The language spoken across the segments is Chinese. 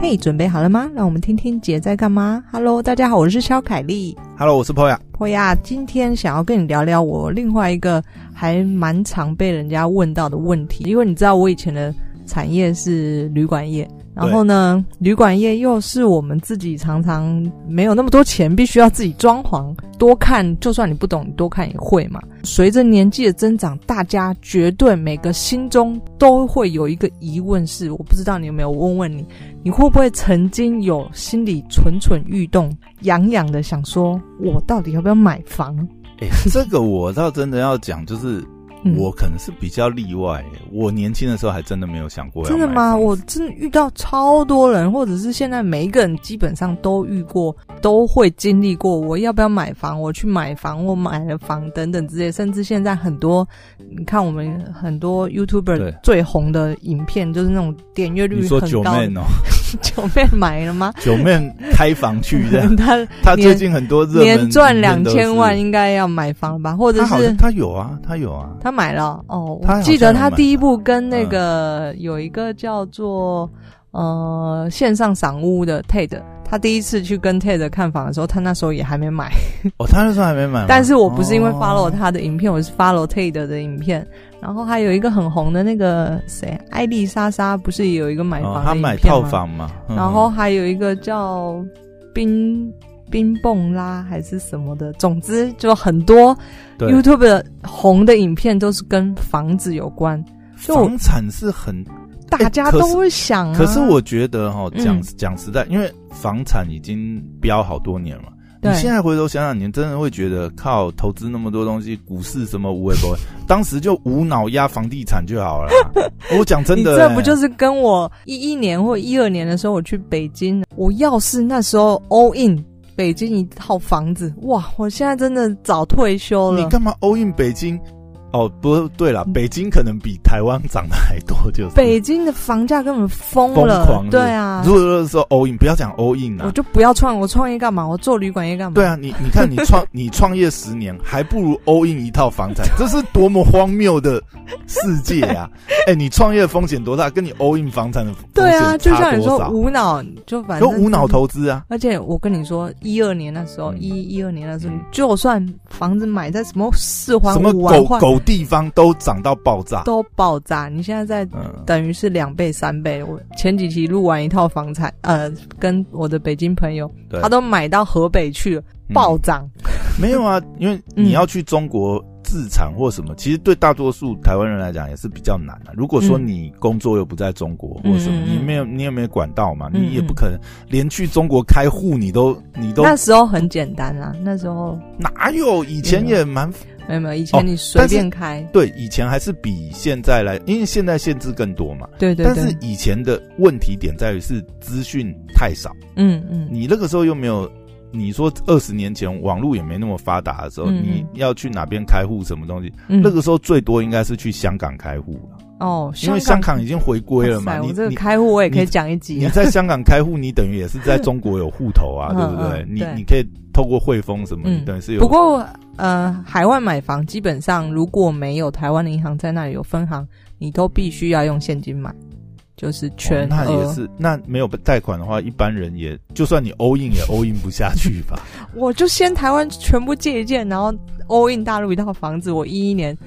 嘿，hey, 准备好了吗？让我们听听姐在干嘛。Hello，大家好，我是肖凯丽。Hello，我是 Poya。Poya，今天想要跟你聊聊我另外一个还蛮常被人家问到的问题，因为你知道我以前的产业是旅馆业。然后呢，旅馆业又是我们自己常常没有那么多钱，必须要自己装潢。多看，就算你不懂，你多看也会嘛。随着年纪的增长，大家绝对每个心中都会有一个疑问是：我不知道你有没有问问你，你会不会曾经有心里蠢蠢欲动、痒痒的想说，我到底要不要买房？哎，这个我倒真的要讲，就是。我可能是比较例外，我年轻的时候还真的没有想过。真的吗？我真的遇到超多人，或者是现在每一个人基本上都遇过，都会经历过。我要不要买房？我去买房，我买了房等等之类。甚至现在很多，你看我们很多 YouTuber 最红的影片，就是那种点阅率很高。九妹哦？九妹买了吗？九妹开房去的。他他最近很多热门年赚两千万，应该要买房吧？或者是他有啊，他有啊。他买了哦，我记得他第一部跟那个有一个叫做呃线上赏屋的 Ted，他第一次去跟 Ted 看房的时候，他那时候也还没买。哦，他那时候还没买。但是我不是因为 follow 他的影片，我是 follow Ted 的影片。然后还有一个很红的那个谁，艾丽莎莎，不是也有一个买房的影片吗？他买套房嘛。然后还有一个叫冰。冰蹦啦，还是什么的，总之就很多 YouTube 的红的影片都是跟房子有关。就房产是很大家都会想啊。可是我觉得哈，讲讲实在，因为房产已经飙好多年了。对你现在回头想想，你真的会觉得靠投资那么多东西，股市什么无为不为，当时就无脑压房地产就好了。我讲真的，这不就是跟我一一年或一二年的时候我去北京，我要是那时候 all in。北京一套房子，哇！我现在真的早退休了。你干嘛 all in 北京？哦，不对了，北京可能比台湾涨的还多，就是北京的房价根本疯了？对啊。如果说 all in，不要讲 all in 啊，我就不要创，我创业干嘛？我做旅馆业干嘛？对啊，你你看你创 你创业十年，还不如 all in 一套房产，这是多么荒谬的世界啊！哎、欸，你创业风险多大？跟你 all in 房产的？对啊，就像你说无脑，就反正都无脑投资啊。而且我跟你说，一二年那时候，一一二年那时候，就算房子买在什么四环五环，什么狗狗地方都。涨到爆炸，都爆炸！你现在在等于是两倍、三倍。我前几期录完一套房产，呃，跟我的北京朋友，他都买到河北去了，暴涨。嗯、没有啊，因为你要去中国自产或什么，嗯、其实对大多数台湾人来讲也是比较难的、啊。如果说你工作又不在中国或什么，嗯、你没有你也没有管道嘛，嗯、你也不可能连去中国开户你都你都。那时候很简单啊，那时候哪有？以前也蛮。没有没有，以前你随便开、哦。对，以前还是比现在来，因为现在限制更多嘛。对对对。但是以前的问题点在于是资讯太少。嗯嗯。你那个时候又没有，你说二十年前网络也没那么发达的时候，嗯、你要去哪边开户什么东西？嗯、那个时候最多应该是去香港开户了。哦，因为香港已经回归了嘛。你这个开户我也可以讲一集。你在香港开户，你等于也是在中国有户头啊，对不对？你你可以透过汇丰什么，你等于是有。不过。呃，海外买房基本上如果没有台湾的银行在那里有分行，你都必须要用现金买，就是全、哦。那也是，那没有贷款的话，一般人也就算你 all in 也 all in 不下去吧。我就先台湾全部借一借，然后 all in 大陆一套房子，我一一年。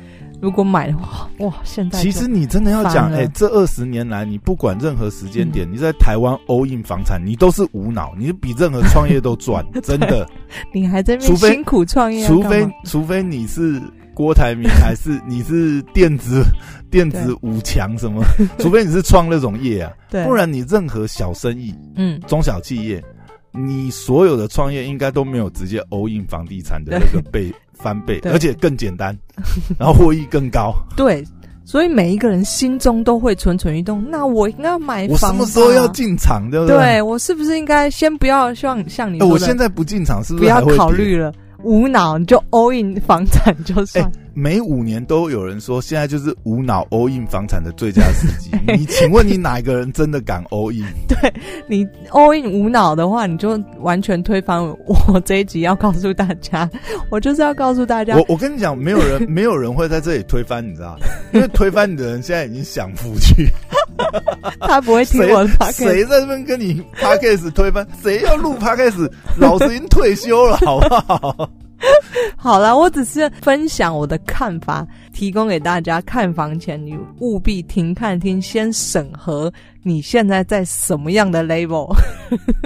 如果买的话，哇！现在其实你真的要讲，哎、欸，这二十年来，你不管任何时间点，嗯、你在台湾 all in 房产，你都是无脑，你比任何创业都赚，真的。你还在那辛苦创业，除非除非你是郭台铭，还是你是电子电子五强什么？除非你是创那种业啊，对不然你任何小生意，嗯，中小企业，你所有的创业应该都没有直接 all in 房地产的那个倍。翻倍，而且更简单，然后获益更高。对，所以每一个人心中都会蠢蠢欲动。那我应该要买房？我什么时候要进场？对不对？对，我是不是应该先不要像像你？我现在不进场，是不是不要考虑了？无脑你就 all in 房产就算。欸每五年都有人说，现在就是无脑 all in 房产的最佳时机。你请问你哪一个人真的敢 all in？对，你 all in 无脑的话，你就完全推翻我这一集要告诉大家。我就是要告诉大家，我我跟你讲，没有人 没有人会在这里推翻，你知道吗？因为推翻你的人现在已经享福去。他不会听我的 podcast。谁在这边跟你 podcast 推翻？谁要录 podcast？老师已经退休了，好不好？好了，我只是分享我的看法，提供给大家。看房前，你务必停看听，先审核你现在在什么样的 label。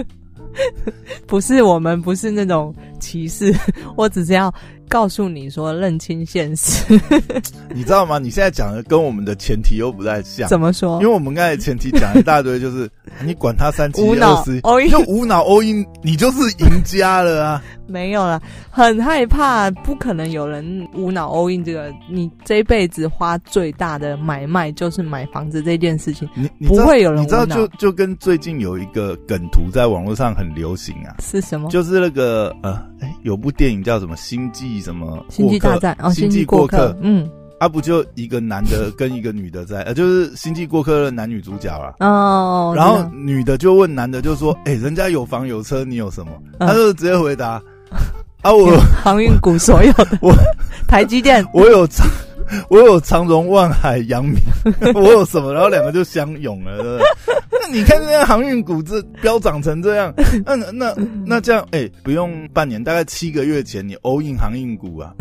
不是我们，不是那种歧视，我只是要。告诉你说，认清现实，你知道吗？你现在讲的跟我们的前提又不太像。怎么说？因为我们刚才前提讲一大堆，就是你管他三七二十一，就无脑 all in，你就是赢家了啊！没有了，很害怕，不可能有人无脑 all in 这个。你这辈子花最大的买卖就是买房子这件事情，你，你不会有人无脑。你知道，就就跟最近有一个梗图在网络上很流行啊，是什么？就是那个呃，哎，有部电影叫什么《星际》。什么星际大战？哦，星际过客。嗯，啊，不就一个男的跟一个女的在，呃，就是星际过客的男女主角啦。哦。然后女的就问男的，就说：“哎，人家有房有车，你有什么？”他就直接回答：“啊，我 航运股所有的，我台积电，我有长，我有长荣、万海、阳明，我有什么？”然后两个就相拥了，对不对？那你看这样航运股这飙涨成这样，那那那这样，哎、欸，不用半年，大概七个月前你 all in 航运股啊，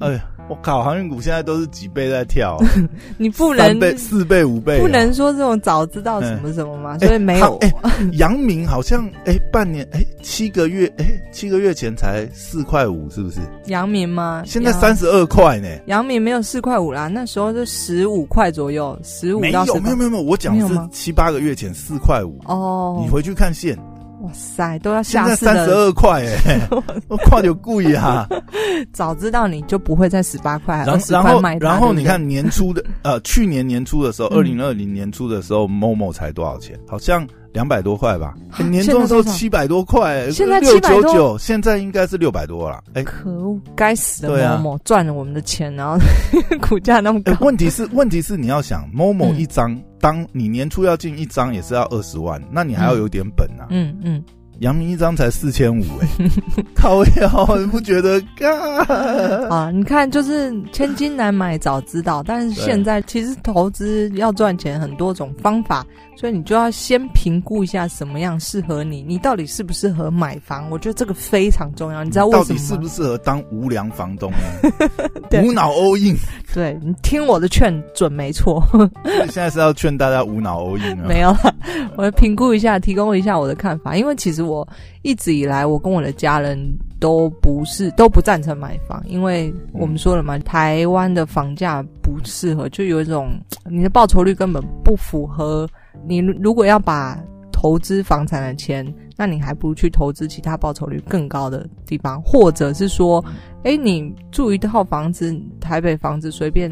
哎呀，我靠，航运股现在都是几倍在跳，啊，你不能三倍、四倍、五倍，啊，不能说这种早知道什么什么嘛，欸、所以没有。哎，阳、欸、明好像哎、欸，半年哎、欸，七个月哎、欸，七个月前才四块五，是不是？阳明吗？现在三十二块呢。阳明没有四块五啦，那时候是十五块左右，十五到十。没有没有没有，我讲是七八个月前。四块五哦，你回去看线，哇塞，都要下现在三十二块哎，我跨有贵啊！早知道你就不会在十八块、然后然后。然后你看年初的呃，去年年初的时候，二零二零年初的时候，Momo 才多少钱？好像两百多块吧？年终的时候七百多块，现在七百九，现在应该是六百多了。哎，可恶，该死的 Momo 赚了我们的钱，然后 股价那么高。问题是，问题是你要想 Momo 一张。当你年初要进一张也是要二十万，那你还要有点本啊。嗯嗯，阳、嗯、明一张才四千五，哎，靠腰，你不觉得？啊，你看，就是千金难买早知道，但是现在其实投资要赚钱很多种方法。所以你就要先评估一下什么样适合你，你到底适不适合买房？我觉得这个非常重要。你知道为什么？到底适不适合当无良房东 呢？无脑 all in。对，你听我的劝准没错。现在是要劝大家无脑 all in 啊？没有了，我评估一下，提供一下我的看法。因为其实我我一直以来，我跟我的家人都不是都不赞成买房，因为我们说了嘛，台湾的房价不适合，就有一种你的报酬率根本不符合。你如果要把投资房产的钱，那你还不如去投资其他报酬率更高的地方，或者是说，哎，你住一套房子，台北房子随便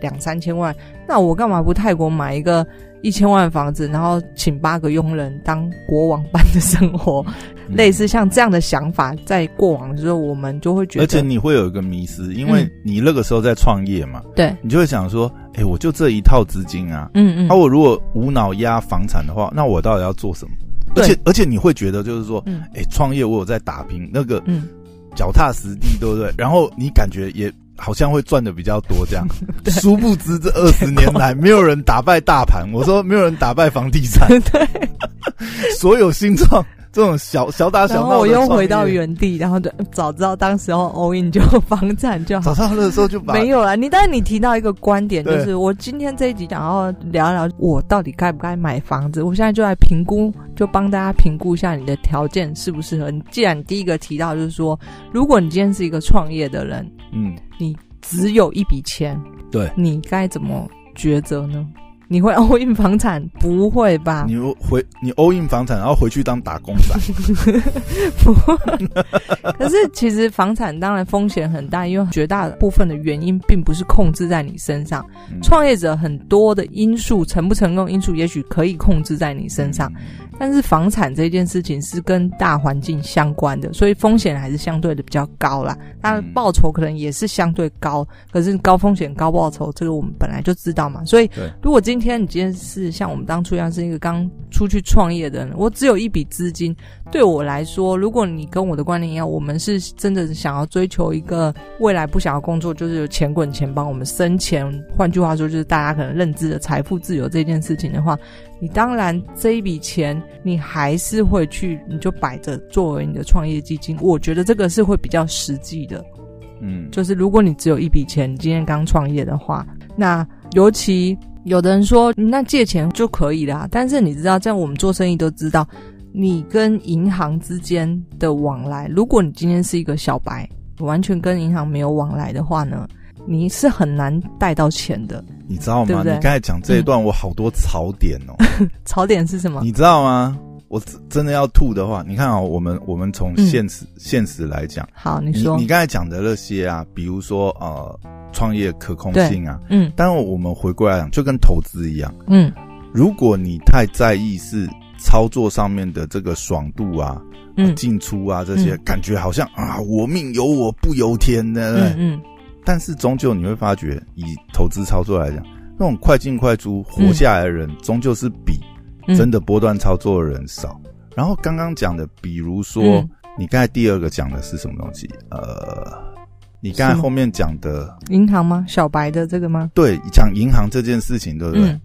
两三千万，那我干嘛不泰国买一个一千万的房子，然后请八个佣人当国王般的生活？类似像这样的想法，在过往的时候，我们就会觉得，而且你会有一个迷失，因为你那个时候在创业嘛，对、嗯，你就会想说，哎、欸，我就这一套资金啊，嗯嗯，那、啊、我如果无脑压房产的话，那我到底要做什么？对。而且而且你会觉得就是说，哎、欸，创业我有在打拼，那个，嗯，脚踏实地，对不对？然后你感觉也好像会赚的比较多，这样，殊不知这二十年来 没有人打败大盘，我说没有人打败房地产，对，所有新创。这种小小打小闹，然后我又回到原地，然后就早知道当时候 all in 就房产就好。早知道那时候就把 没有了。你但是你提到一个观点，就是我今天这一集想要聊聊，我到底该不该买房子？我现在就来评估，就帮大家评估一下你的条件适不适合。你既然第一个提到就是说，如果你今天是一个创业的人，嗯，你只有一笔钱，对，你该怎么抉择呢？你会 all in 房产？不会吧？你回你 all in 房产，然后回去当打工仔？不会。可是其实房产当然风险很大，因为绝大部分的原因并不是控制在你身上。创、嗯、业者很多的因素，成不成功因素，也许可以控制在你身上。嗯但是房产这件事情是跟大环境相关的，所以风险还是相对的比较高啦。它的报酬可能也是相对高，可是高风险高报酬，这个我们本来就知道嘛。所以，如果今天你今天是像我们当初一样是一个刚出去创业的人，我只有一笔资金。对我来说，如果你跟我的观念一样，我们是真的想要追求一个未来不想要工作，就是有钱滚钱帮我们生钱。换句话说，就是大家可能认知的财富自由这件事情的话，你当然这一笔钱你还是会去，你就摆着作为你的创业基金。我觉得这个是会比较实际的。嗯，就是如果你只有一笔钱，你今天刚创业的话，那尤其。有的人说，那借钱就可以啦，但是你知道，在我们做生意都知道，你跟银行之间的往来，如果你今天是一个小白，完全跟银行没有往来的话呢，你是很难贷到钱的。你知道吗？对对，你刚才讲这一段，我好多槽点哦。槽点是什么？你知道吗？我真的要吐的话，你看啊、哦，我们我们从现实、嗯、现实来讲，好，你说，你，你刚才讲的那些啊，比如说呃。创业可控性啊，嗯，但我们回过来讲，就跟投资一样，嗯，如果你太在意是操作上面的这个爽度啊，嗯，进出啊这些，嗯、感觉好像啊，我命由我不由天的，对不对？嗯，但是终究你会发觉，以投资操作来讲，那种快进快出活下来的人，终究是比真的波段操作的人少。嗯、然后刚刚讲的，比如说、嗯、你刚才第二个讲的是什么东西？呃。你刚才后面讲的银行吗？小白的这个吗？对，讲银行这件事情，对不对？嗯、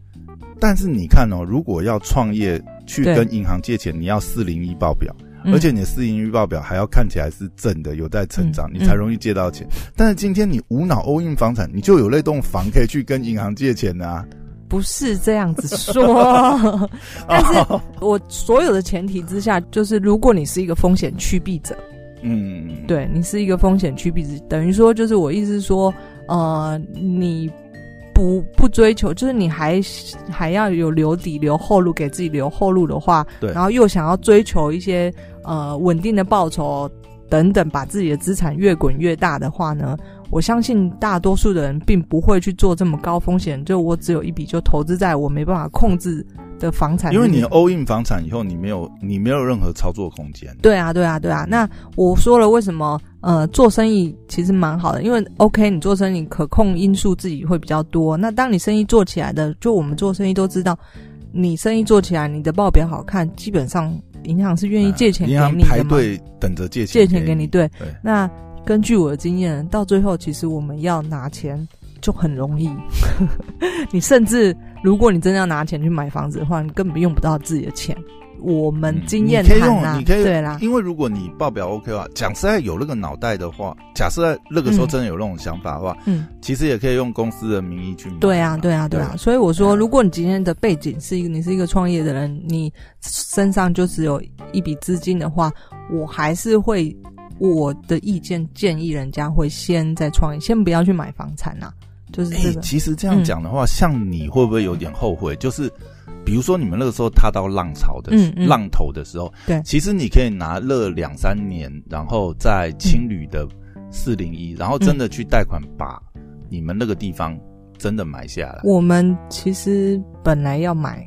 但是你看哦，如果要创业去跟银行借钱，你要四零一报表，嗯、而且你的四零一报表还要看起来是正的，有在成长，嗯、你才容易借到钱。嗯、但是今天你无脑 all in 房产，你就有那栋房可以去跟银行借钱啊？不是这样子说，但是我所有的前提之下，就是如果你是一个风险趋避者。嗯，对，你是一个风险趋避者，等于说就是我意思是说，呃，你不不追求，就是你还还要有留底、留后路，给自己留后路的话，对，然后又想要追求一些呃稳定的报酬等等，把自己的资产越滚越大的话呢，我相信大多数的人并不会去做这么高风险，就我只有一笔就投资在我没办法控制的房产，因为你 all in 房产以后，你没有你没有任何操作空间。对啊，对啊，对啊。那我说了，为什么呃做生意其实蛮好的？因为 OK，你做生意可控因素自己会比较多。那当你生意做起来的，就我们做生意都知道，你生意做起来，你的报表好看，基本上银行是愿意借钱给你的嘛。等着借钱借钱给你。对，对那根据我的经验，到最后其实我们要拿钱。就很容易，你甚至如果你真的要拿钱去买房子的话，你根本用不到自己的钱。我们经验谈啊，你可以，对啦，因为如果你报表 OK 的话，假设在有那个脑袋的话，假设那个时候真的有那种想法的话，嗯，其实也可以用公司的名义去买。对啊，对啊，对啊。所以我说，如果你今天的背景是一个，你是一个创业的人，你身上就只有一笔资金的话，我还是会我的意见建议人家会先在创业，先不要去买房产呐。就是、其实这样讲的话，嗯、像你会不会有点后悔？就是比如说你们那个时候踏到浪潮的、嗯嗯、浪头的时候，对，其实你可以拿了两三年，然后在青旅的四零一，然后真的去贷款把你们那个地方真的买下来。我们其实本来要买，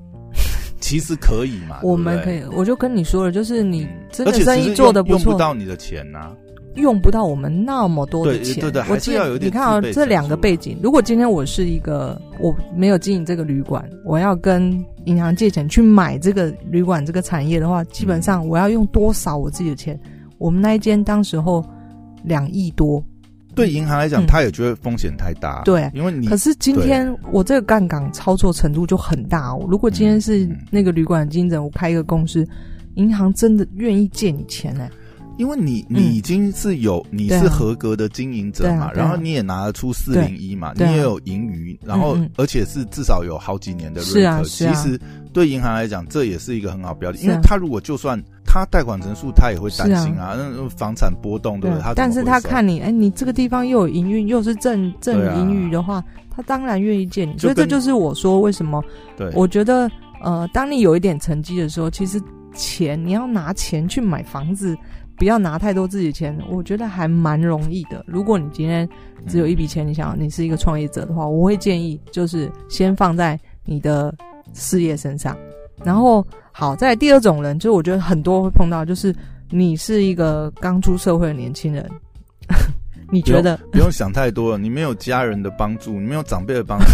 其实可以嘛？我们可以，我就跟你说了，就是你真的生意做的不错，用不到你的钱呐、啊。用不到我们那么多的钱，对对对，还是要有点。你看啊，这两个背景，如果今天我是一个我没有经营这个旅馆，我要跟银行借钱去买这个旅馆这个产业的话，基本上我要用多少我自己的钱？我们那一间当时候两亿多，对银行来讲，他也觉得风险太大。对，因为你可是今天我这个杠杆操作程度就很大哦。如果今天是那个旅馆的经营者，我开一个公司，银行真的愿意借你钱呢？因为你你已经是有、嗯、你是合格的经营者嘛，然后你也拿得出四零一嘛，你也有盈余，然后而且是至少有好几年的瑞克。其实对银行来讲，这也是一个很好标的，因为他如果就算他贷款成数，他也会担心啊，那房产波动对不对？他但是他看你，哎，你这个地方又有营运，又是正正盈余的话，他当然愿意借你。所以这就是我说为什么，对，我觉得呃，当你有一点成绩的时候，其实钱你要拿钱去买房子。不要拿太多自己的钱，我觉得还蛮容易的。如果你今天只有一笔钱，你想你是一个创业者的话，我会建议就是先放在你的事业身上。然后好，在第二种人，就我觉得很多会碰到，就是你是一个刚出社会的年轻人，你觉得不用想太多了？你没有家人的帮助，你没有长辈的帮助，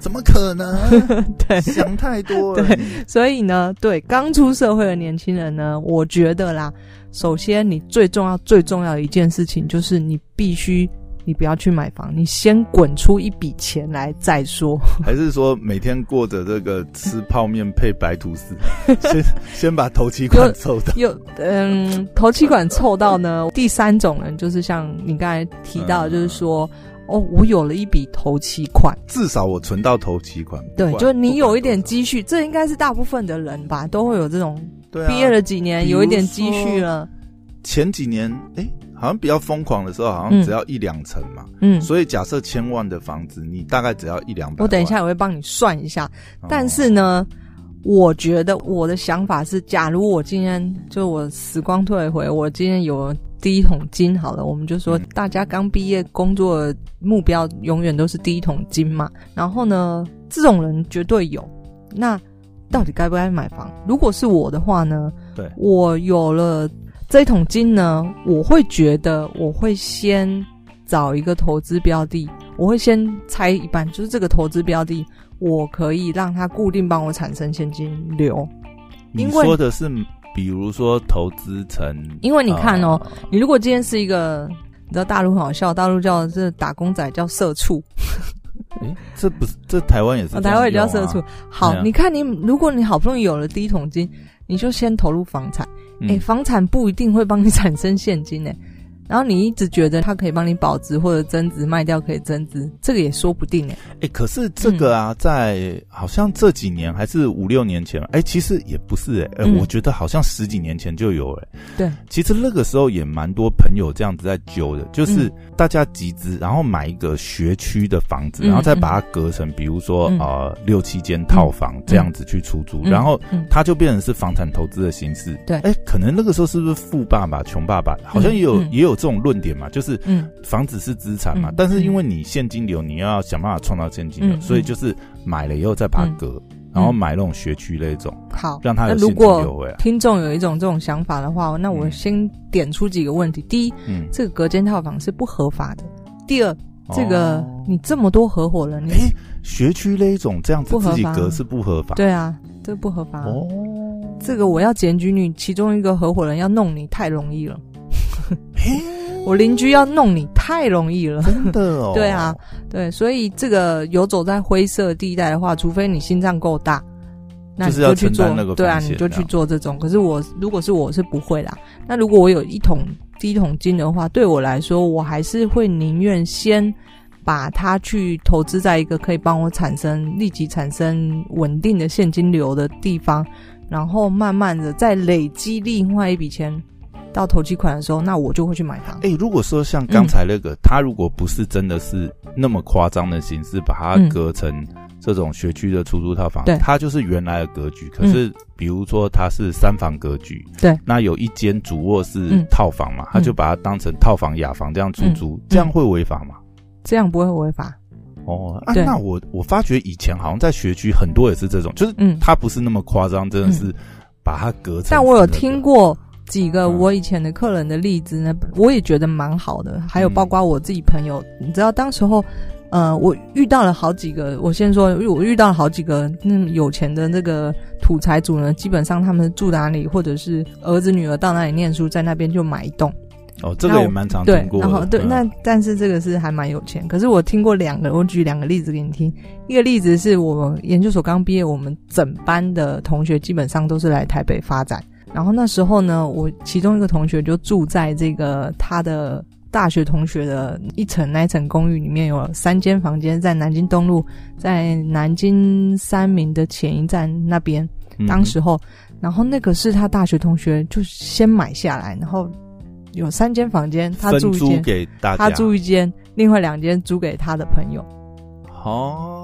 怎么可能？对，想太多了。对，所以呢，对刚出社会的年轻人呢，我觉得啦，首先你最重要、最重要的一件事情就是你必须。你不要去买房，你先滚出一笔钱来再说。还是说每天过着这个吃泡面配白吐司，先先把头期款凑到。有嗯，头期款凑到呢。第三种人就是像你刚才提到，就是说、嗯，哦，我有了一笔头期款，至少我存到头期款。对，就你有一点积蓄，这应该是大部分的人吧，都会有这种。对、啊，毕业了几年，有一点积蓄了。前几年，哎、欸。好像比较疯狂的时候，好像只要一两层嘛。嗯，所以假设千万的房子，你大概只要一两百。我等一下我会帮你算一下。但是呢，我觉得我的想法是，假如我今天就我时光退回，我今天有第一桶金，好了，我们就说大家刚毕业工作的目标永远都是第一桶金嘛。然后呢，这种人绝对有。那到底该不该买房？如果是我的话呢？对，我有了。这一桶金呢，我会觉得我会先找一个投资标的，我会先拆一半，就是这个投资标的，我可以让它固定帮我产生现金流。你说的是，比如说投资成，因为你看哦，呃、你如果今天是一个，你知道大陆很好笑，大陆叫这打工仔叫社畜。诶，这不是这台湾也是、啊哦，台湾也叫社畜。好，你看你，如果你好不容易有了第一桶金，你就先投入房产。哎、欸，房产不一定会帮你产生现金呢。然后你一直觉得它可以帮你保值或者增值，卖掉可以增值，这个也说不定哎。哎，可是这个啊，嗯、在好像这几年还是五六年前，哎，其实也不是哎，嗯、我觉得好像十几年前就有哎。对，其实那个时候也蛮多朋友这样子在揪的，就是大家集资，然后买一个学区的房子，然后再把它隔成，比如说、嗯、呃六七间套房这样子去出租，嗯、然后它就变成是房产投资的形式。对，哎，可能那个时候是不是富爸爸穷爸爸，好像也有、嗯、也有。这种论点嘛，就是嗯，房子是资产嘛、嗯，但是因为你现金流，你要想办法创造现金流、嗯，所以就是买了以后再把它割、嗯，然后买那种学区那种，好，让他有现金流回来。听众有一种这种想法的话，那我先点出几个问题：第一，嗯，这个隔间套房是不合法的；第二，这个你这么多合伙人，哎、欸，学区那一种这样子自己隔是不合法，对啊，这不合法哦。这个我要检举你，其中一个合伙人要弄你，太容易了。我邻居要弄你太容易了，真的哦。对啊，对，所以这个游走在灰色地带的话，除非你心脏够大，那你就去做。对啊，你就去做这种。可是我如果是我是不会啦。那如果我有一桶第一桶金的话，对我来说，我还是会宁愿先把它去投资在一个可以帮我产生立即产生稳定的现金流的地方，然后慢慢的再累积另外一笔钱。到投机款的时候，那我就会去买它。哎、欸，如果说像刚才那个、嗯，他如果不是真的是那么夸张的形式，把它隔成这种学区的出租套房，它就是原来的格局。可是，比如说它是三房格局，对、嗯，那有一间主卧是套房嘛，他就把它当成套房、雅房这样出租，嗯、这样会违法吗？这样不会违法。哦，啊，那我我发觉以前好像在学区很多也是这种，就是嗯，它不是那么夸张，真的是把它隔成、那个。但我有听过。几个我以前的客人的例子呢，我也觉得蛮好的。还有包括我自己朋友，你知道，当时候，呃，我遇到了好几个。我先说，我遇到了好几个那有钱的那个土财主呢，基本上他们住哪里，或者是儿子女儿到哪里念书，在那边就买一栋。哦，这个也蛮常听过。对，然后对，那但是这个是还蛮有钱。可是我听过两个，我举两个例子给你听。一个例子是我研究所刚毕业，我们整班的同学基本上都是来台北发展。然后那时候呢，我其中一个同学就住在这个他的大学同学的一层，那一层公寓里面有三间房间，在南京东路，在南京三明的前一站那边。当时候，嗯，然后那个是他大学同学就先买下来，然后有三间房间，他住一间，给大家，他住一间，另外两间租给他的朋友。哦。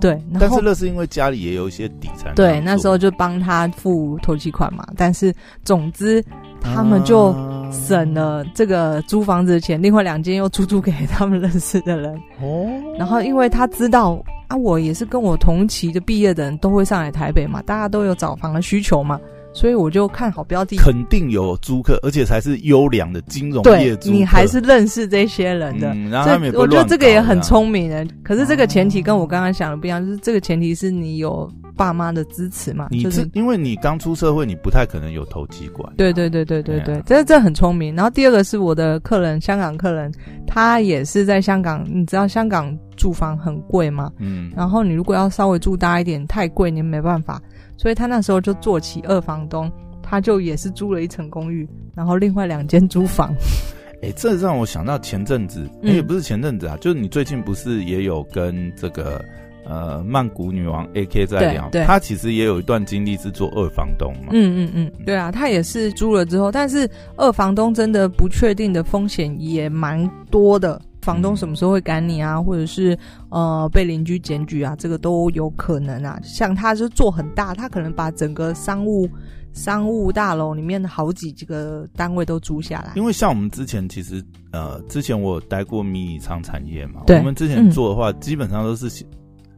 对，但是那是因为家里也有一些底才。对，那时候就帮他付头期款嘛。但是总之，他们就省了这个租房子的钱，另外两间又出租给他们认识的人。哦。然后，因为他知道啊，我也是跟我同期的毕业的人都会上来台北嘛，大家都有找房的需求嘛，所以我就看好标的，肯定有租客，而且才是优良的金融业主。你还是认识这些人的，嗯、然后他们也不我觉得这个也很聪明的。可是这个前提跟我刚刚想的不一样，就是这个前提是你有爸妈的支持嘛？你就是因为你刚出社会，你不太可能有投机管。对对对对对对，这这很聪明。然后第二个是我的客人，香港客人，他也是在香港，你知道香港住房很贵吗？嗯。然后你如果要稍微住大一点，太贵你没办法。所以他那时候就做起二房东，他就也是租了一层公寓，然后另外两间租房。哎、欸，这让我想到前阵子，也、欸、不是前阵子啊，就是你最近不是也有跟这个呃曼谷女王 AK 在聊？对，他其实也有一段经历是做二房东嘛。嗯嗯嗯，对啊，她也是租了之后，但是二房东真的不确定的风险也蛮多的。房东什么时候会赶你啊？或者是呃被邻居检举啊？这个都有可能啊。像他就做很大，他可能把整个商务商务大楼里面的好几几个单位都租下来。因为像我们之前其实呃之前我有待过迷你仓产业嘛，我们之前做的话，嗯、基本上都是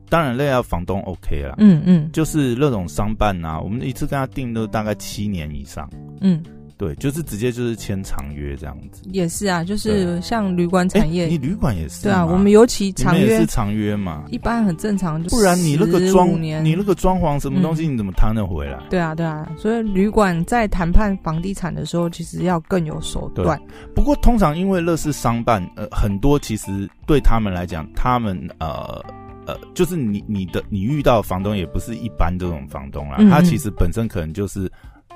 当然那要房东 OK 啦，嗯嗯，就是那种商办啊，我们一次跟他订都大概七年以上，嗯。对，就是直接就是签长约这样子。也是啊，就是像旅馆产业，你旅馆也是。对啊，我们尤其长约也是长约嘛，一般很正常。就不然你那个装，你那个装潢什么东西，你怎么摊得回来？对啊，对啊。所以旅馆在谈判房地产的时候，其实要更有手段。不过通常因为乐视商办，呃，很多其实对他们来讲，他们呃呃，就是你你的你遇到房东也不是一般这种房东啦，嗯嗯，他其实本身可能就是。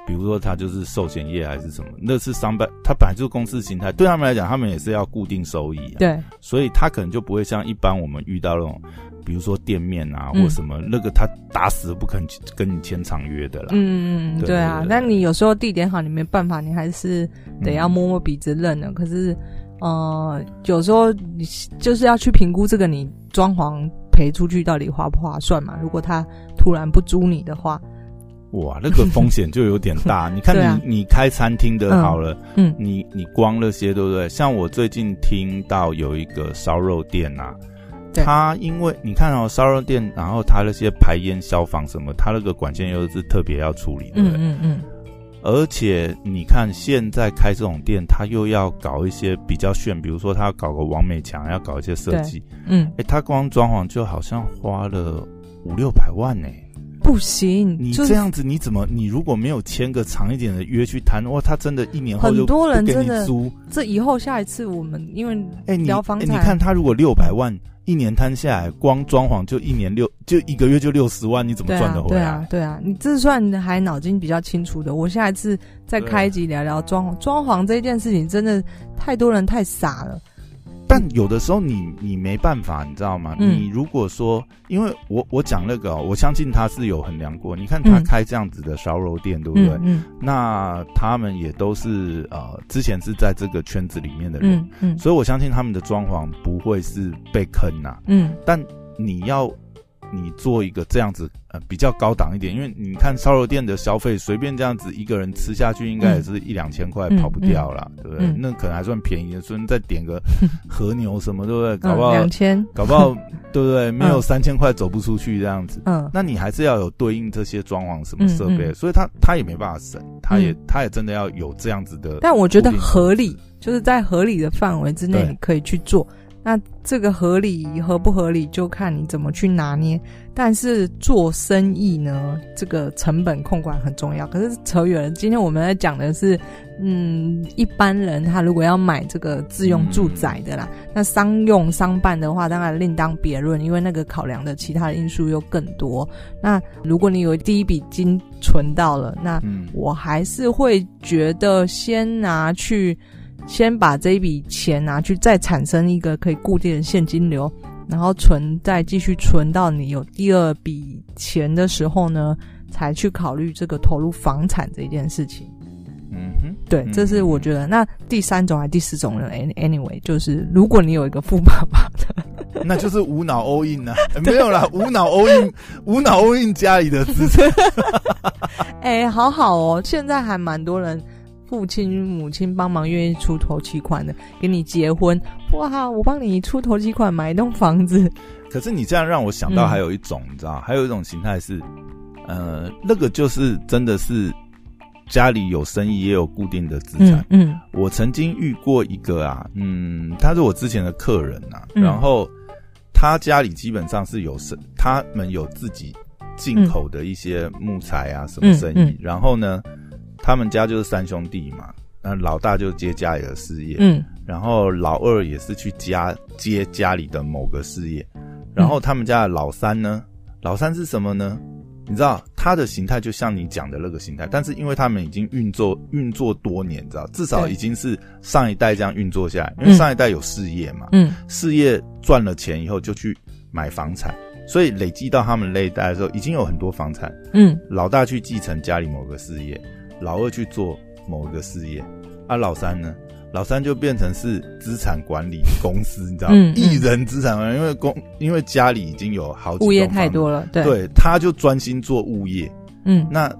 比如说他就是寿险业还是什么，那是商办，他本来就是公司形态，对他们来讲，他们也是要固定收益啊。对，所以他可能就不会像一般我们遇到那种，比如说店面啊或什么，嗯、那个他打死不肯跟你签长约的啦。嗯嗯，对，对啊。那你有时候地点好，你没办法，你还是得要摸摸鼻子认了。嗯、可是，呃，有时候你就是要去评估这个你装潢赔出去到底划不划算嘛？如果他突然不租你的话。哇，那个风险就有点大。你看你，你、啊、你开餐厅的好了，嗯，你你光那些对不对？像我最近听到有一个烧肉店啊，他因为你看哦，烧肉店，然后他那些排烟、消防什么，他那个管线又是特别要处理的，嗯嗯嗯。而且你看现在开这种店，他又要搞一些比较炫，比如说他要搞个王美墙，要搞一些设计，嗯，哎、欸，他光装潢就好像花了五六百万呢、欸。不行，你这样子你怎么？你如果没有签个长一点的约去谈，哇，他真的一年后就很多人真的租。这以后下一次我们因为哎，你房产，你看他如果六百万一年摊下来，光装潢就一年六就一个月就六十万，你怎么赚得回来？对啊，对啊，你这算还脑筋比较清楚的。我下一次再开一集聊聊装潢，装潢这件事情真的太多人太傻了。但有的时候你你没办法，你知道吗？嗯、你如果说，因为我我讲那个，我相信他是有衡量过。你看他开这样子的烧肉店，嗯、对不对？嗯，嗯那他们也都是呃，之前是在这个圈子里面的人，嗯，嗯所以我相信他们的装潢不会是被坑呐、啊。嗯，但你要。你做一个这样子呃比较高档一点，因为你看烧肉店的消费，随便这样子一个人吃下去，应该也是一两千块跑不掉啦，对不对？那可能还算便宜的，所以你再点个和牛什么，对不对？搞不好两千，搞不好 对不对？没有三千块走不出去这样子。嗯，那你还是要有对应这些装潢什么设备，所以他他也没办法省，他也他也真的要有这样子的。但我觉得合理，就是在合理的范围之内，你可以去做。那这个合理合不合理，就看你怎么去拿捏。但是做生意呢，这个成本控管很重要。可是扯远了，今天我们在讲的是，嗯，一般人他如果要买这个自用住宅的啦，嗯、那商用商办的话，当然另当别论，因为那个考量的其他的因素又更多。那如果你有第一笔金存到了，那我还是会觉得先拿去。先把这一笔钱拿去，再产生一个可以固定的现金流，然后存，再继续存到你有第二笔钱的时候呢，才去考虑这个投入房产这件事情。嗯哼，对，这是我觉得。那第三种还是第四种人？Anyway，就是如果你有一个富爸爸的，那就是无脑 all in 啊，没有啦，无脑 all in，无脑 all in 家里的资产。哎，好好哦，现在还蛮多人。父亲、母亲帮忙，愿意出头期款的，给你结婚，哇！我帮你出头期款买一栋房子。可是你这样让我想到，还有一种，嗯、你知道，还有一种形态是，呃，那个就是真的是家里有生意也有固定的资产。嗯，嗯，我曾经遇过一个啊，嗯，他是我之前的客人呐、啊，嗯、然后他家里基本上是有生，他们有自己进口的一些木材啊什么生意，然后呢，他们家就是三兄弟嘛，那老大就接家里的事业，嗯，然后老二也是去家接家里的某个事业，然后他们家的老三呢，老三是什么呢？你知道他的形态就像你讲的那个形态，但是因为他们已经运作运作多年，你知道至少已经是上一代这样运作下来，因为上一代有事业嘛，嗯，事业赚了钱以后就去买房产，所以累积到他们那一代的时候，已经有很多房产，嗯，老大去继承家里某个事业，老二去做某一个事业，啊，老三呢？老三就变成是资产管理公司，你知道吗？嗯，一人资产管理，因为公因为家里已经有好几物业太多了，对，对，他就专心做物业，嗯，那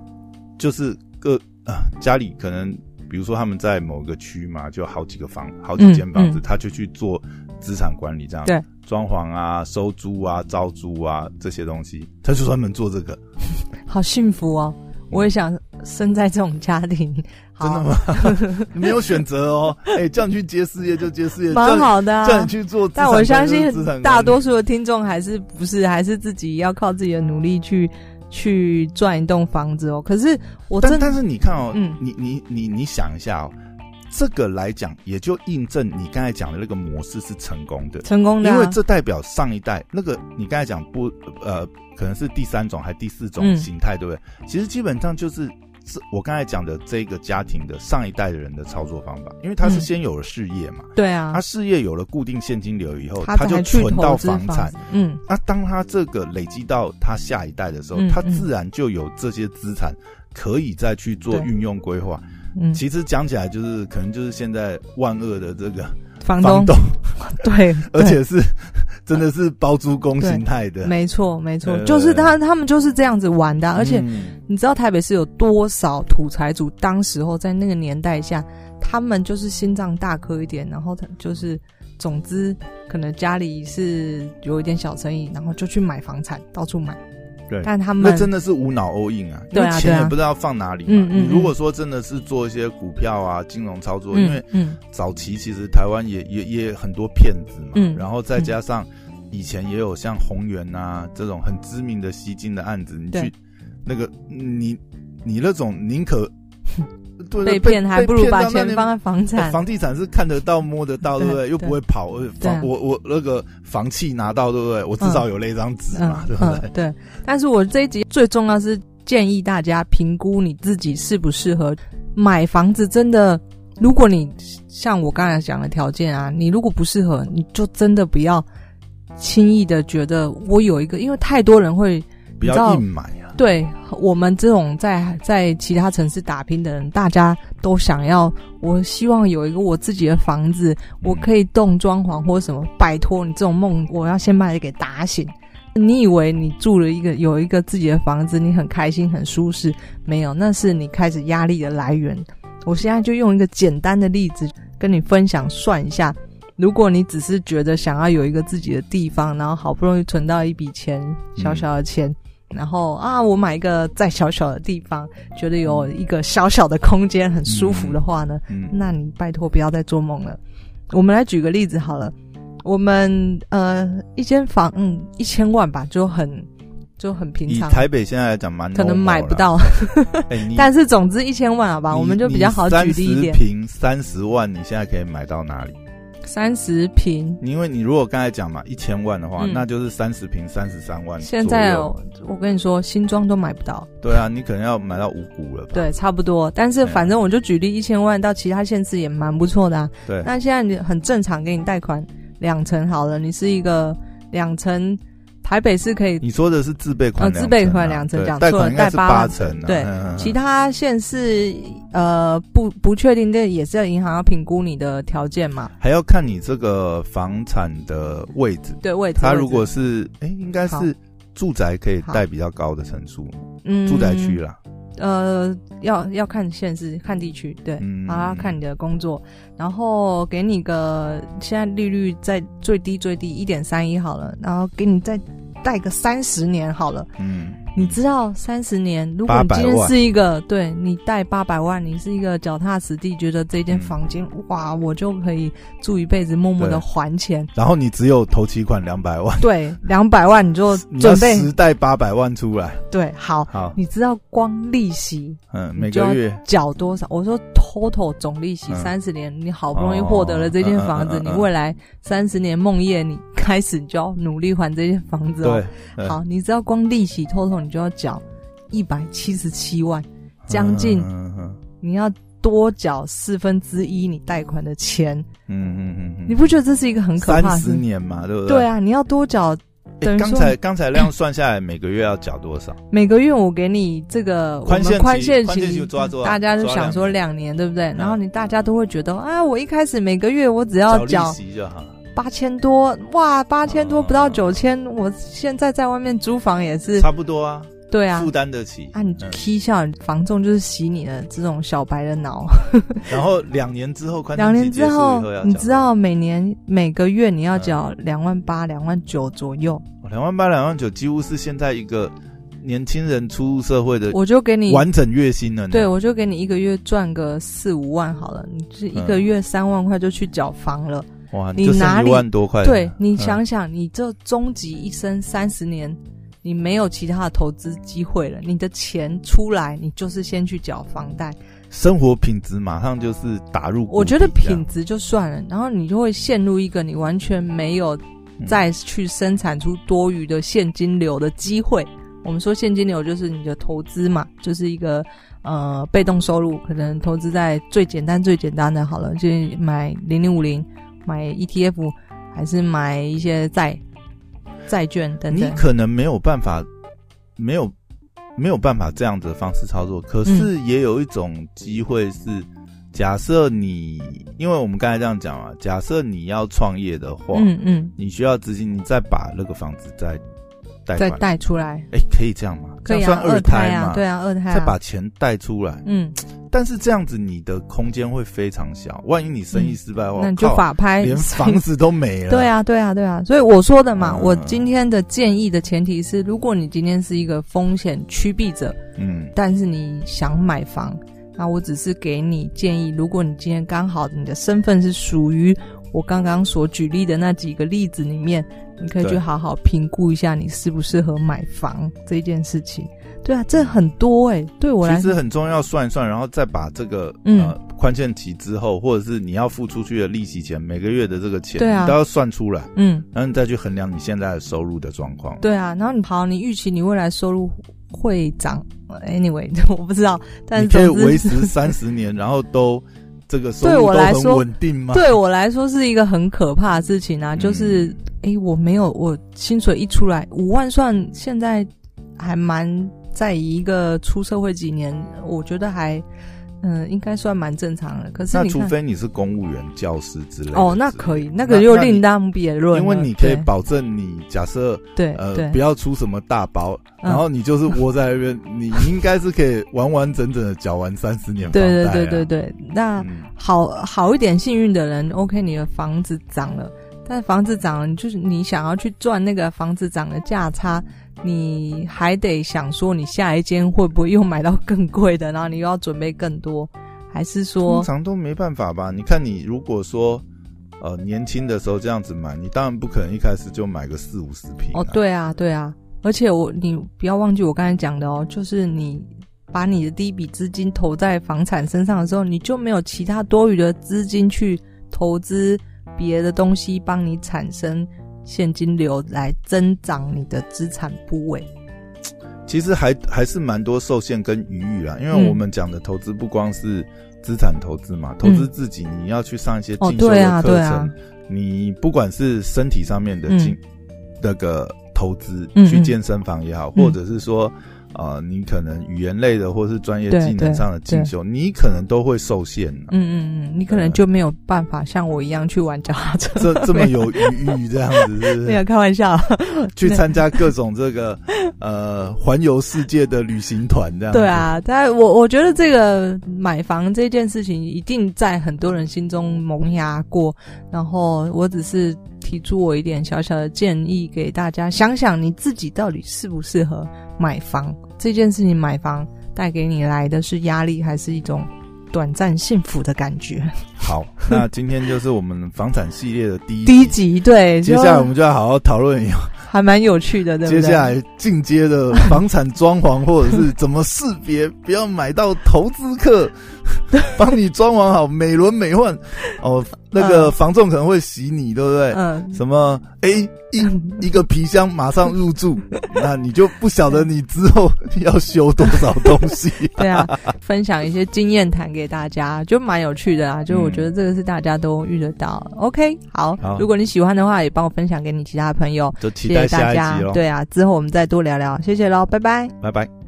就是个啊，家里可能比如说他们在某个区嘛，就好几个房，好几间房子，嗯嗯、他就去做资产管理，这样对，装潢啊、收租啊、招租啊这些东西，他就专门做这个，好幸福哦。我也想生在这种家庭，真的吗？你 没有选择哦。哎、欸，叫你去接事业就接事业，蛮好的、啊。叫你去做，但我相信大多数的听众还是不是，还是自己要靠自己的努力去去赚一栋房子哦。可是我真的，但是你看哦，嗯，你你你你想一下哦。这个来讲，也就印证你刚才讲的那个模式是成功的，成功的、啊，因为这代表上一代那个你刚才讲不呃，可能是第三种还第四种形态，嗯、对不对？其实基本上就是是我刚才讲的这个家庭的上一代的人的操作方法，因为他是先有了事业嘛，对啊、嗯，他事业有了固定现金流以后，他就存到房产，嗯，那当他这个累积到他下一代的时候，嗯、他自然就有这些资产可以再去做运用规划。嗯，其实讲起来就是可能就是现在万恶的这个房东，对，而且是真的是包租公形态的，没错没错，就是他他们就是这样子玩的。而且你知道台北市有多少土财主？当时候在那个年代下，他们就是心脏大颗一点，然后他就是总之可能家里是有一点小生意，然后就去买房产，到处买。对，但他们那真的是无脑 all in 啊，因为钱也不知道放哪里嘛。如果说真的是做一些股票啊、金融操作，因为早期其实台湾也也也很多骗子嘛。嗯。然后再加上以前也有像宏源啊这种很知名的吸金的案子，你去那个你你那种宁可。被骗还不如把钱放在房产，房地产是看得到摸得到，对不对？又不会跑，房我我那个房契拿到，对不对？我至少有那张纸嘛，对不对？对。但是我这一集最重要是建议大家评估你自己适不适合买房子。真的，如果你像我刚才讲的条件啊，你如果不适合，你就真的不要轻易的觉得我有一个，因为太多人会比较硬买。对我们这种在在其他城市打拼的人，大家都想要。我希望有一个我自己的房子，我可以动装潢或什么。拜托你这种梦，我要先把你给打醒。你以为你住了一个有一个自己的房子，你很开心很舒适？没有，那是你开始压力的来源。我现在就用一个简单的例子跟你分享，算一下。如果你只是觉得想要有一个自己的地方，然后好不容易存到一笔钱，小小的钱。嗯然后啊，我买一个再小小的地方，觉得有一个小小的空间很舒服的话呢，那你拜托不要再做梦了。我们来举个例子好了，我们呃一间房嗯一千万吧，就很就很平常。以台北现在来讲蛮可能买不到，欸、但是总之一千万好吧，我们就比较好举例一点。平三十万，你现在可以买到哪里？三十平，因为你如果刚才讲嘛，一千万的话，嗯、那就是三十平，三十三万。现在我跟你说，新装都买不到。对啊，你可能要买到五股了吧。对，差不多。但是反正我就举例，一千万到其他县市也蛮不错的啊。对。那现在你很正常，给你贷款两成好了，你是一个两成。台北是可以，你说的是自备款，自备款两成，讲错了，贷八成。对，其他县市呃不不确定，这也是要银行要评估你的条件嘛，还要看你这个房产的位置，对位置。它如果是哎，应该是住宅可以贷比较高的成数，嗯，住宅区啦。呃，要要看县市，看地区，对，嗯、然后要看你的工作，然后给你个现在利率在最低最低一点三一好了，然后给你再贷个三十年好了，嗯，你知道三十年，如果你今天是一个对你贷八百万，你是一个脚踏实地，觉得这间房间、嗯、哇，我就可以住一辈子，默默的还钱。然后你只有头期款两百万，对，两百万你就准备 实贷八百万出来。对，好，好，你知道光利息，嗯，每个月。缴多少？我说 total 总利息，三十、嗯、年你好不容易获得了这间房子，你未来三十年梦魇，你开始你就要努力还这些房子哦。对，好，你知道光利息 total。你就要缴一百七十七万，将近你要多缴四分之一你贷款的钱。嗯嗯嗯，你不觉得这是一个很可怕的？三十年嘛，对不对？对啊，你要多缴。刚才刚才这样算下来，每个月要缴多少？每个月我给你这个宽限宽限期，大家就想说两年，对不对？然后你大家都会觉得啊，我一开始每个月我只要缴八千多哇，八千多不到九千，我现在在外面租房也是差不多啊。对啊，负担得起啊！你踢笑房仲就是洗你的这种小白的脑。然后两年之后，两年之后，你知道每年每个月你要缴两万八、两万九左右。两万八、两万九，几乎是现在一个年轻人出入社会的，我就给你完整月薪了。对，我就给你一个月赚个四五万好了，你这一个月三万块就去缴房了。哇，你哪里一万多块？对，你想想，你这终极一生三十年。你没有其他的投资机会了，你的钱出来，你就是先去缴房贷，生活品质马上就是打入。我觉得品质就算了，然后你就会陷入一个你完全没有再去生产出多余的现金流的机会。嗯、我们说现金流就是你的投资嘛，就是一个呃被动收入，可能投资在最简单最简单的好了，就买零零五零，买 ETF，还是买一些债。债券等等，你可能没有办法，没有没有办法这样子的方式操作。可是也有一种机会是，假设你，因为我们刚才这样讲啊，假设你要创业的话，嗯嗯，你需要资金，你再把那个房子再贷再贷出来，哎，可以这样吗？可以啊，算二胎嘛？对啊，二胎，再把钱贷出来，嗯。但是这样子，你的空间会非常小。万一你生意失败的话，那你就法拍，连房子都没了。对啊，对啊，对啊。所以我说的嘛，我今天的建议的前提是，如果你今天是一个风险趋避者，嗯，但是你想买房，那我只是给你建议。如果你今天刚好你的身份是属于我刚刚所举例的那几个例子里面，你可以去好好评估一下你适不适合买房这件事情。对啊，这很多哎、欸，对我来说其实很重要，算一算，然后再把这个呃宽限期之后，或者是你要付出去的利息钱，每个月的这个钱，对啊，你都要算出来，嗯，然后你再去衡量你现在的收入的状况。对啊，然后你好，你预期你未来收入会涨，anyway，我不知道，但是你可以维持三十年，然后都这个收入都很稳定吗？对我来说是一个很可怕的事情啊，就是哎、嗯，我没有，我薪水一出来五万，算现在还蛮。在一个出社会几年，我觉得还，嗯，应该算蛮正常的。可是，那除非你是公务员、教师之类的哦，那可以，那个又另当别论。因为你可以保证你假设对呃不要出什么大包，然后你就是窝在那边，你应该是可以完完整整的缴完三十年。对对对对对，那好好一点，幸运的人，OK，你的房子涨了，但房子涨了，你就是你想要去赚那个房子涨的价差。你还得想说，你下一间会不会又买到更贵的？然后你又要准备更多，还是说通常都没办法吧？你看，你如果说呃年轻的时候这样子买，你当然不可能一开始就买个四五十坪啊。哦，对啊，对啊。而且我你不要忘记我刚才讲的哦，就是你把你的第一笔资金投在房产身上的时候，你就没有其他多余的资金去投资别的东西，帮你产生。现金流来增长你的资产部位，其实还还是蛮多受限跟余裕啊，因为我们讲的投资不光是资产投资嘛，嗯、投资自己你要去上一些进修的课程，哦对啊对啊、你不管是身体上面的进、嗯、那个投资，去健身房也好，嗯、或者是说。啊、呃，你可能语言类的或是专业技能上的进修，你可能都会受限、啊。嗯嗯嗯，你可能就没有办法像我一样去玩脚踏车，这这么有余裕这样子是不是？没有开玩笑，去参加各种这个呃环游世界的旅行团这样。对啊，但我我觉得这个买房这件事情一定在很多人心中萌芽过，然后我只是提出我一点小小的建议给大家，想想你自己到底适不适合买房这件事情。买房带给你来的是压力，还是一种短暂幸福的感觉？好，那今天就是我们房产系列的第一第一集，对，接下来我们就要好好讨论一下。还蛮有趣的，对不对？接下来进阶的房产装潢，或者是怎么识别，不要买到投资客，帮你装潢好，美轮美奂哦。那个房仲可能会洗你，对不对？嗯。什么？哎，一 一个皮箱马上入住，那你就不晓得你之后要修多少东西。对啊，分享一些经验谈给大家，就蛮有趣的啊。就我觉得这个是大家都遇得到。OK，好。如果你喜欢的话，也帮我分享给你其他朋友。就期待下一集喽。对啊，之后我们再多聊聊。谢谢喽，拜拜。拜拜。